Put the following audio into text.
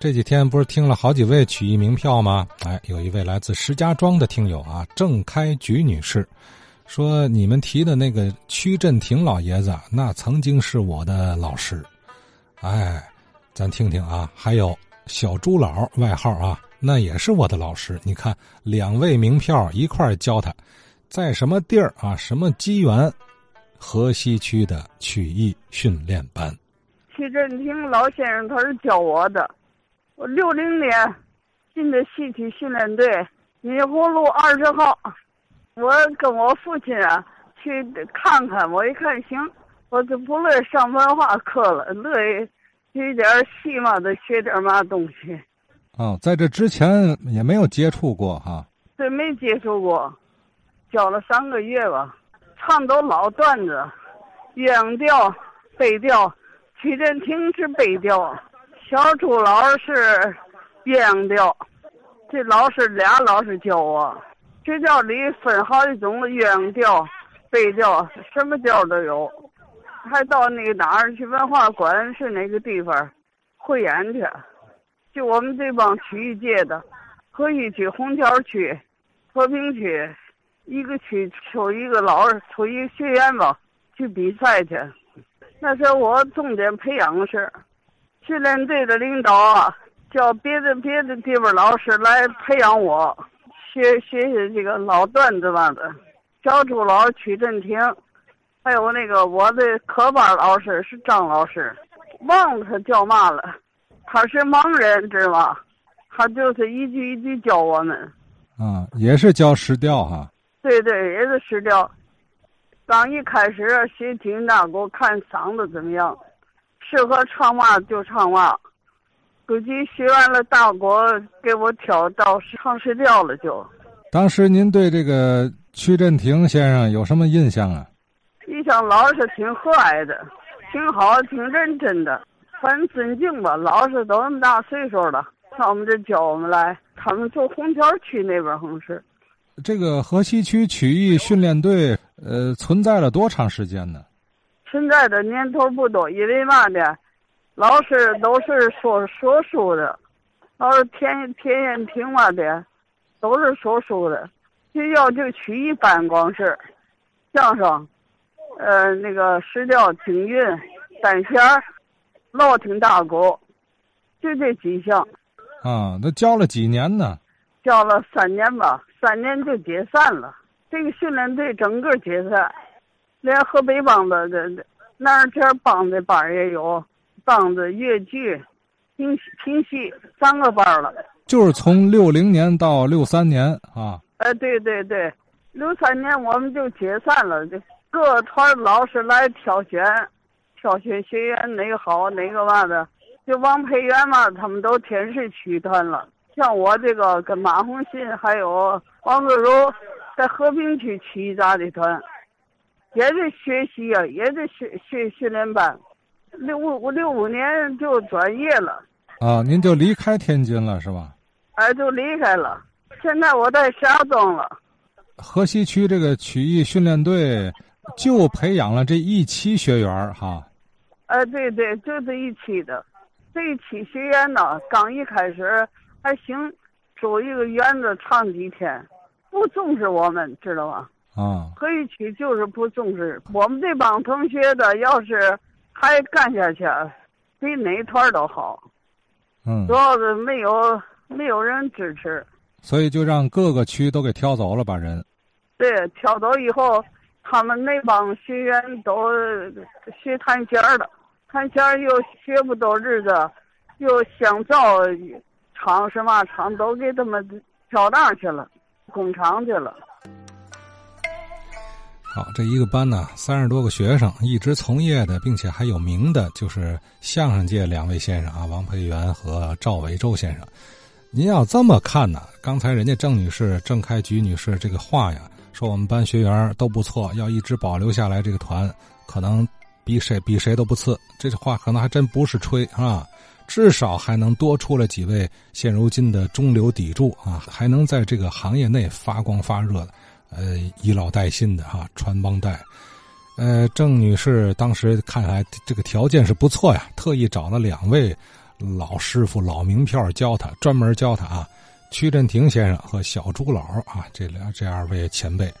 这几天不是听了好几位曲艺名票吗？哎，有一位来自石家庄的听友啊，郑开菊女士，说你们提的那个曲振廷老爷子，那曾经是我的老师。哎，咱听听啊，还有小朱老外号啊，那也是我的老师。你看，两位名票一块教他，在什么地儿啊？什么机缘？河西区的曲艺训练班。曲振廷老先生他是教我的。我六零年进的戏曲训练队，锦湖路二十号。我跟我父亲啊去看看，我一看行，我就不乐意上文化课了，乐意学点戏嘛，得学点嘛东西。哦，在这之前也没有接触过哈。对，没接触过，教了三个月吧，唱都老段子，鸳鸯调、北调，曲振廷是北调。小朱老师鸳鸯调，这老师俩老师教我。学校里分好几种鸳鸯调、北调，什么调都有。还到那个哪儿去文化馆是哪个地方汇演去？就我们这帮曲艺界的，河西区、红桥区、和平区，一个区抽一个老师，抽一个学员吧，去比赛去。那是我重点培养的事。训练队的领导啊，叫别的别的地方老师来培养我，学学习这个老段子嘛的。小朱老曲振廷，还有那个我的科班老师是张老师，忘了他叫嘛了。他是盲人，知道吗？他就是一句一句教我们。啊，也是教石调哈。对对，也是石调。刚一开始学听那，给我看嗓子怎么样。适合唱嘛就唱嘛，估计学完了大国给我挑到唱石调了就。当时您对这个曲振庭先生有什么印象啊？印象老是挺和蔼的，挺好，挺认真的，很尊敬吧。老师都那么大岁数了，上我们这教我们来，他们住红桥区那边好像是。这个河西区曲艺训练队，呃，存在了多长时间呢？存在的年头不多，因为嘛呢，老师都是说说书的，老师天天天平嘛的，都是说书的。学校就曲艺班光是，相声，呃，那个石调、京韵、单弦儿、老听大鼓，就这几项。啊，那教了几年呢？教了三年吧，三年就解散了。这个训练队整个解散。连河北梆子的那这梆子班也有，梆子、越剧、评评戏三个班了。就是从六零年到六三年啊。哎，对对对，六三年我们就解散了，就各团老师来挑选，挑选学员哪个好哪个嘛的，就王培元嘛，他们都天市区团了。像我这个跟马红信还有王自如，在和平区曲艺杂技团。也得学习啊，也得学学训练班。六五六五年就转业了。啊，您就离开天津了是吧？哎，就离开了。现在我在石家庄了。河西区这个曲艺训练队就培养了这一期学员哈。哎，对对，就这一期的，这一期学员呢，刚一开始还行，租一个园子唱几天，不重视我们，知道吗？啊，河西区就是不重视我们这帮同学的，要是还干下去，比哪团都好。嗯，主要是没有没有人支持，所以就让各个区都给挑走了，把人。对，挑走以后，他们那帮学员都学弹弦了，弹弦又学不到日子，又想造厂什么厂都给他们挑那去了，工厂去了。好，这一个班呢，三十多个学生，一直从业的，并且还有名的，就是相声界两位先生啊，王培元和赵维洲先生。您要这么看呢，刚才人家郑女士、郑开菊女士这个话呀，说我们班学员都不错，要一直保留下来这个团，可能比谁比谁都不次。这话可能还真不是吹啊，至少还能多出来几位现如今的中流砥柱啊，还能在这个行业内发光发热的。呃，以老带新的哈，穿帮带。呃，郑女士当时看来这个条件是不错呀，特意找了两位老师傅、老名片教他，专门教他啊。曲振庭先生和小朱老啊，这俩这二位前辈，